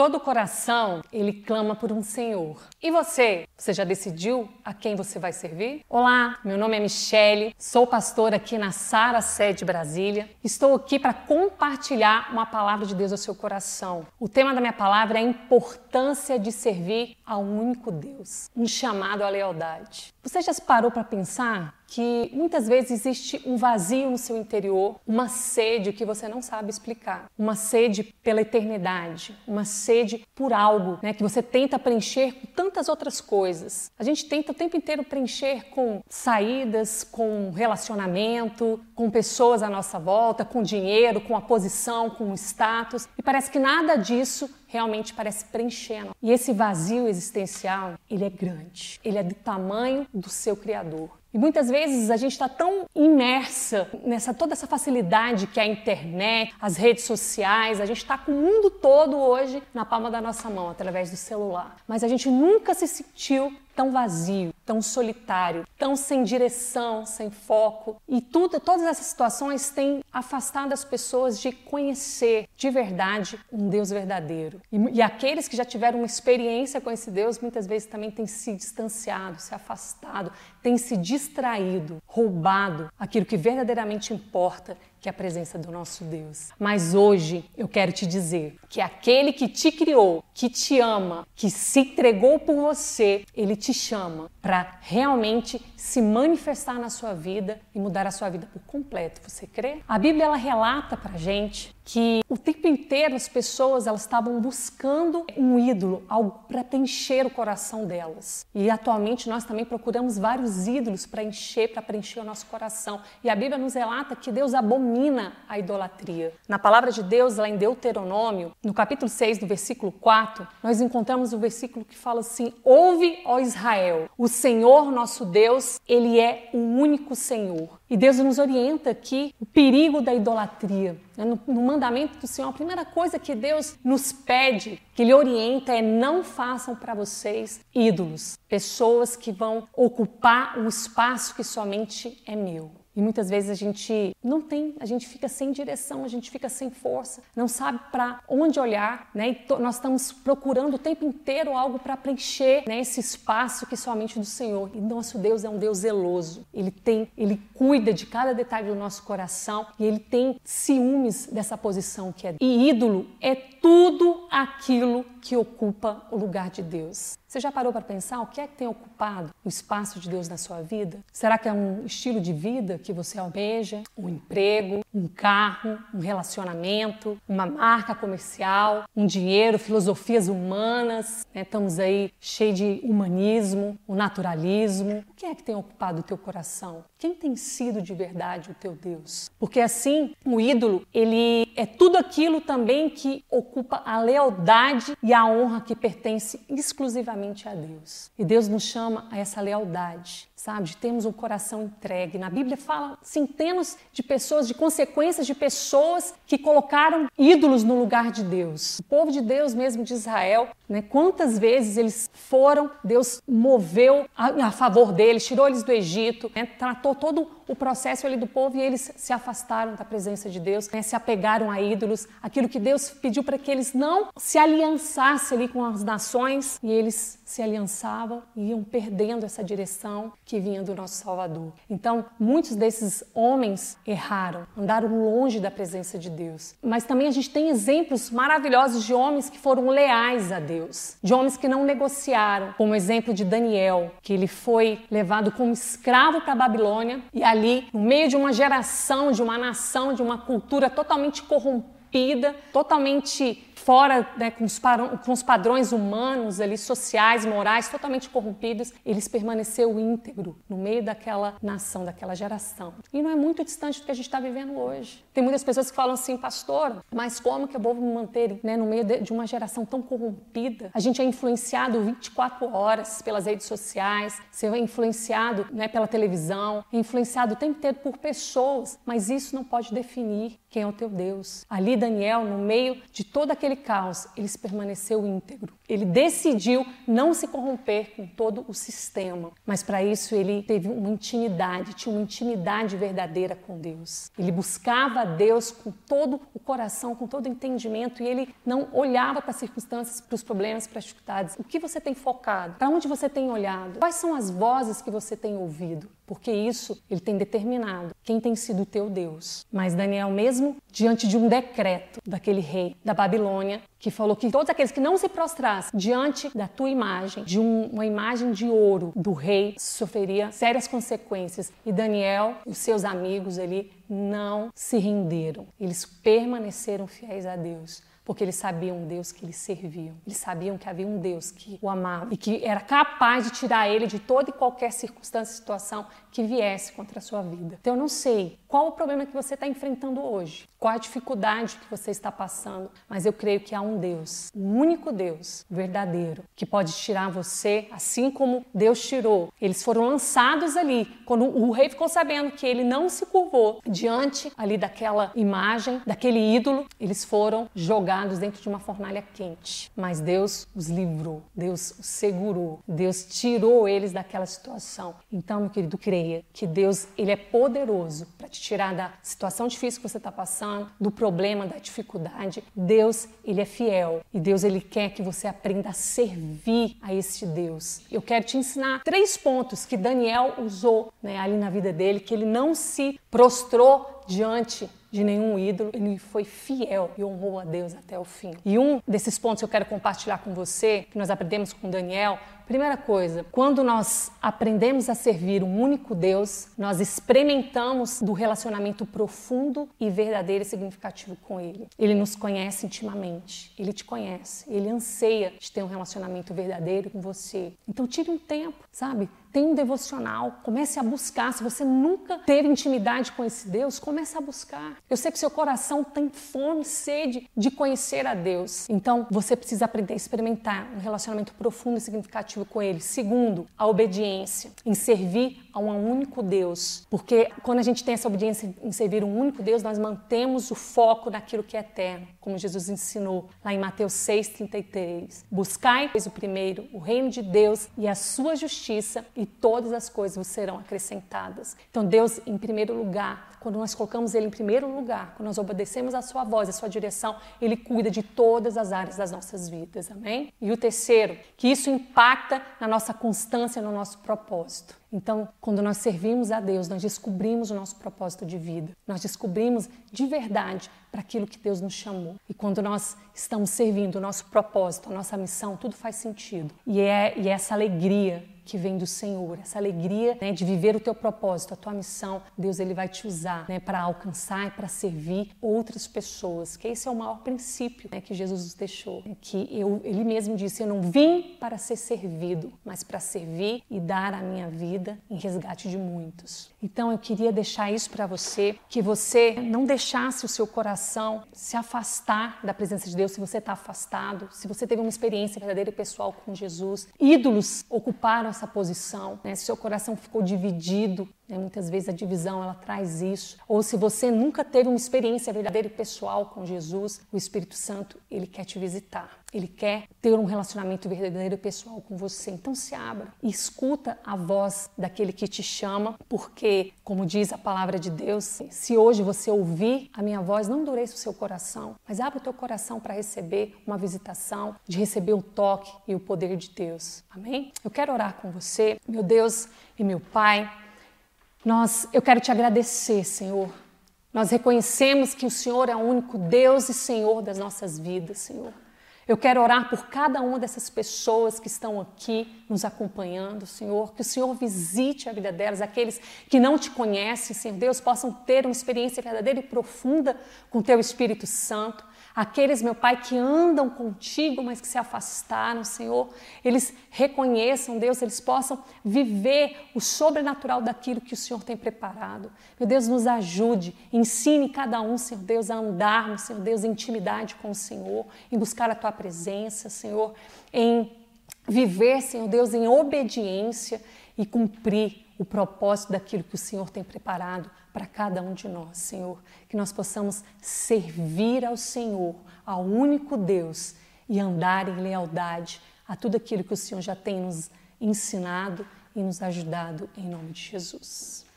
Todo coração, ele clama por um Senhor. E você? Você já decidiu a quem você vai servir? Olá, meu nome é Michele, sou pastora aqui na Sara Sede Brasília. Estou aqui para compartilhar uma palavra de Deus ao seu coração. O tema da minha palavra é a importância de servir ao único Deus, um chamado à lealdade. Você já se parou para pensar que muitas vezes existe um vazio no seu interior, uma sede que você não sabe explicar, uma sede pela eternidade, uma sede por algo, né, que você tenta preencher com tantas outras coisas. A gente tenta o tempo inteiro preencher com saídas, com relacionamento, com pessoas à nossa volta, com dinheiro, com a posição, com o status, e parece que nada disso realmente parece preencher. E esse vazio existencial, ele é grande. Ele é do tamanho do seu criador. E muitas vezes a gente está tão imersa nessa toda essa facilidade que é a internet, as redes sociais, a gente está com o mundo todo hoje na palma da nossa mão, através do celular. Mas a gente nunca se sentiu tão vazio, tão solitário, tão sem direção, sem foco. E tudo, todas essas situações têm afastado as pessoas de conhecer de verdade um Deus verdadeiro. E, e aqueles que já tiveram uma experiência com esse Deus, muitas vezes também têm se distanciado, se afastado, têm se distraído, roubado aquilo que verdadeiramente importa, que é a presença do nosso Deus. Mas hoje eu quero te dizer que aquele que te criou, que te ama, que se entregou por você, ele te chama para realmente se manifestar na sua vida e mudar a sua vida por completo. Você crê? A Bíblia ela relata pra gente que o tempo inteiro as pessoas elas estavam buscando um ídolo, algo para preencher o coração delas. E atualmente nós também procuramos vários ídolos para encher, para preencher o nosso coração. E a Bíblia nos relata que Deus abomina a idolatria. Na palavra de Deus, lá em Deuteronômio, no capítulo 6, no versículo 4, nós encontramos o versículo que fala assim: Ouve, ó Israel, o Senhor nosso Deus, ele é o único Senhor. E Deus nos orienta aqui o perigo da idolatria. Né? No, no, mandamento do Senhor, a primeira coisa que Deus nos pede, que Ele orienta, é não façam para vocês ídolos, pessoas que vão ocupar um espaço que somente é meu. E muitas vezes a gente não tem, a gente fica sem direção, a gente fica sem força, não sabe para onde olhar, né? E nós estamos procurando o tempo inteiro algo para preencher né, esse espaço que somente do Senhor. E nosso Deus é um Deus zeloso. Ele tem, ele cuida de cada detalhe do nosso coração e ele tem ciúmes dessa posição que é. E ídolo é tudo aquilo que ocupa o lugar de Deus. Você já parou para pensar o que é que tem ocupado o espaço de Deus na sua vida? Será que é um estilo de vida que você almeja? Um emprego, um carro, um relacionamento, uma marca comercial, um dinheiro, filosofias humanas? Né? Estamos aí cheios de humanismo, o naturalismo. O que é que tem ocupado o teu coração? Quem tem sido de verdade o teu Deus? Porque assim, o ídolo, ele é tudo aquilo também que ocupa a lealdade e a honra que pertence exclusivamente a Deus. E Deus nos chama a essa lealdade, sabe? De termos um coração entregue. Na Bíblia fala centenas de pessoas, de consequências de pessoas que colocaram ídolos no lugar de Deus. O povo de Deus mesmo de Israel, né? Quantas vezes eles foram, Deus moveu a, a favor deles, tirou eles do Egito, né? tratou todo o processo ali do povo e eles se afastaram da presença de Deus, né? se apegaram a ídolos, aquilo que Deus pediu para que eles não se aliançassem ali com as nações e eles se aliançavam e iam perdendo essa direção que vinha do nosso Salvador. Então, muitos desses homens erraram, andaram longe da presença de Deus. Mas também a gente tem exemplos maravilhosos de homens que foram leais a Deus, de homens que não negociaram, como o exemplo de Daniel, que ele foi levado como escravo para a Babilônia e ali, no meio de uma geração, de uma nação, de uma cultura totalmente corrompida, totalmente fora né, com, os com, os padrões humanos ali, sociais, morais, totalmente corrompidos, eles permaneceu íntegro no meio daquela nação, daquela geração. E não é muito distante do que a gente está vivendo hoje. Tem muitas pessoas que falam assim, pastor, mas como que eu vou me manter né, no meio de, uma geração tão corrompida? A gente é influenciado 24 horas pelas redes sociais, você é influenciado né, pela televisão, é influenciado o tempo inteiro por pessoas, mas isso não pode definir quem é o teu Deus. Ali, Daniel, no meio de todo aquele caos, ele permaneceu íntegro. Ele decidiu não se corromper com todo o sistema, mas para isso ele teve uma intimidade, tinha uma intimidade verdadeira com Deus. Ele buscava Deus com todo o coração, com todo o entendimento, e ele não olhava para as circunstâncias, para os problemas, para as dificuldades. O que você tem focado? Para onde você tem olhado? Quais são as vozes que você tem ouvido? Porque isso ele tem determinado quem tem sido o teu Deus. Mas Daniel, mesmo diante de um decreto daquele rei da Babilônia, que falou que todos aqueles que não se prostrassem diante da tua imagem, de um, uma imagem de ouro do rei, sofreria sérias consequências. E Daniel e os seus amigos ali não se renderam. Eles permaneceram fiéis a Deus porque eles sabiam um Deus que eles serviam. Eles sabiam que havia um Deus que o amava e que era capaz de tirar ele de toda e qualquer circunstância situação que viesse contra a sua vida. Então eu não sei qual o problema que você está enfrentando hoje, qual a dificuldade que você está passando, mas eu creio que há um Deus, um único Deus verdadeiro, que pode tirar você, assim como Deus tirou. Eles foram lançados ali, quando o rei ficou sabendo que ele não se curvou diante ali daquela imagem, daquele ídolo, eles foram jogados dentro de uma fornalha quente. Mas Deus os livrou, Deus os segurou, Deus tirou eles daquela situação. Então, meu querido, creia que Deus, ele é poderoso para te tirar da situação difícil que você está passando, do problema, da dificuldade. Deus, ele é fiel e Deus, ele quer que você aprenda a servir a este Deus. Eu quero te ensinar três pontos que Daniel usou né, ali na vida dele, que ele não se prostrou diante de nenhum ídolo, ele foi fiel e honrou a Deus até o fim. E um desses pontos que eu quero compartilhar com você, que nós aprendemos com Daniel, Primeira coisa, quando nós aprendemos a servir um único Deus, nós experimentamos do relacionamento profundo e verdadeiro e significativo com Ele. Ele nos conhece intimamente, Ele te conhece, Ele anseia de ter um relacionamento verdadeiro com você. Então tire um tempo, sabe? Tem um devocional, comece a buscar. Se você nunca teve intimidade com esse Deus, comece a buscar. Eu sei que seu coração tem fome, sede de conhecer a Deus. Então você precisa aprender a experimentar um relacionamento profundo e significativo com ele. Segundo, a obediência em servir a um único Deus. Porque quando a gente tem essa obediência em servir um único Deus, nós mantemos o foco naquilo que é eterno, como Jesus ensinou lá em Mateus 6,33. Buscai, pois, o primeiro, o reino de Deus e a sua justiça, e todas as coisas vos serão acrescentadas. Então, Deus, em primeiro lugar, quando nós colocamos Ele em primeiro lugar, quando nós obedecemos a Sua voz, a Sua direção, Ele cuida de todas as áreas das nossas vidas. Amém? E o terceiro, que isso impacta na nossa constância, no nosso propósito. Então, quando nós servimos a Deus, nós descobrimos o nosso propósito de vida. Nós descobrimos de verdade para aquilo que Deus nos chamou. E quando nós estamos servindo o nosso propósito, a nossa missão, tudo faz sentido. E é, e é essa alegria que vem do Senhor, essa alegria né, de viver o teu propósito, a tua missão, Deus ele vai te usar né, para alcançar e para servir outras pessoas. Que esse é o maior princípio né, que Jesus nos deixou. Né, que eu, ele mesmo disse: Eu não vim para ser servido, mas para servir e dar a minha vida em resgate de muitos. Então eu queria deixar isso para você, que você não deixasse o seu coração se afastar da presença de Deus se você está afastado, se você teve uma experiência verdadeira e pessoal com Jesus. Ídolos ocuparam essa posição, né? se seu coração ficou dividido, né? muitas vezes a divisão ela traz isso. Ou se você nunca teve uma experiência verdadeira e pessoal com Jesus, o Espírito Santo ele quer te visitar. Ele quer ter um relacionamento verdadeiro e pessoal com você. Então se abra e escuta a voz daquele que te chama, porque, como diz a palavra de Deus, se hoje você ouvir a minha voz, não endureça o seu coração, mas abra o teu coração para receber uma visitação, de receber o toque e o poder de Deus. Amém? Eu quero orar com você, meu Deus e meu Pai. Nós, eu quero te agradecer, Senhor. Nós reconhecemos que o Senhor é o único Deus e Senhor das nossas vidas, Senhor. Eu quero orar por cada uma dessas pessoas que estão aqui nos acompanhando, Senhor, que o Senhor visite a vida delas, aqueles que não te conhecem, Senhor Deus, possam ter uma experiência verdadeira e profunda com o teu Espírito Santo. Aqueles, meu Pai, que andam contigo, mas que se afastaram, Senhor, eles reconheçam, Deus, eles possam viver o sobrenatural daquilo que o Senhor tem preparado. Meu Deus, nos ajude, ensine cada um, Senhor Deus, a andarmos, Senhor Deus, em intimidade com o Senhor, em buscar a tua presença, Senhor, em viver, Senhor Deus, em obediência e cumprir o propósito daquilo que o Senhor tem preparado para cada um de nós, Senhor. Que nós possamos servir ao Senhor, ao único Deus, e andar em lealdade a tudo aquilo que o Senhor já tem nos ensinado e nos ajudado, em nome de Jesus.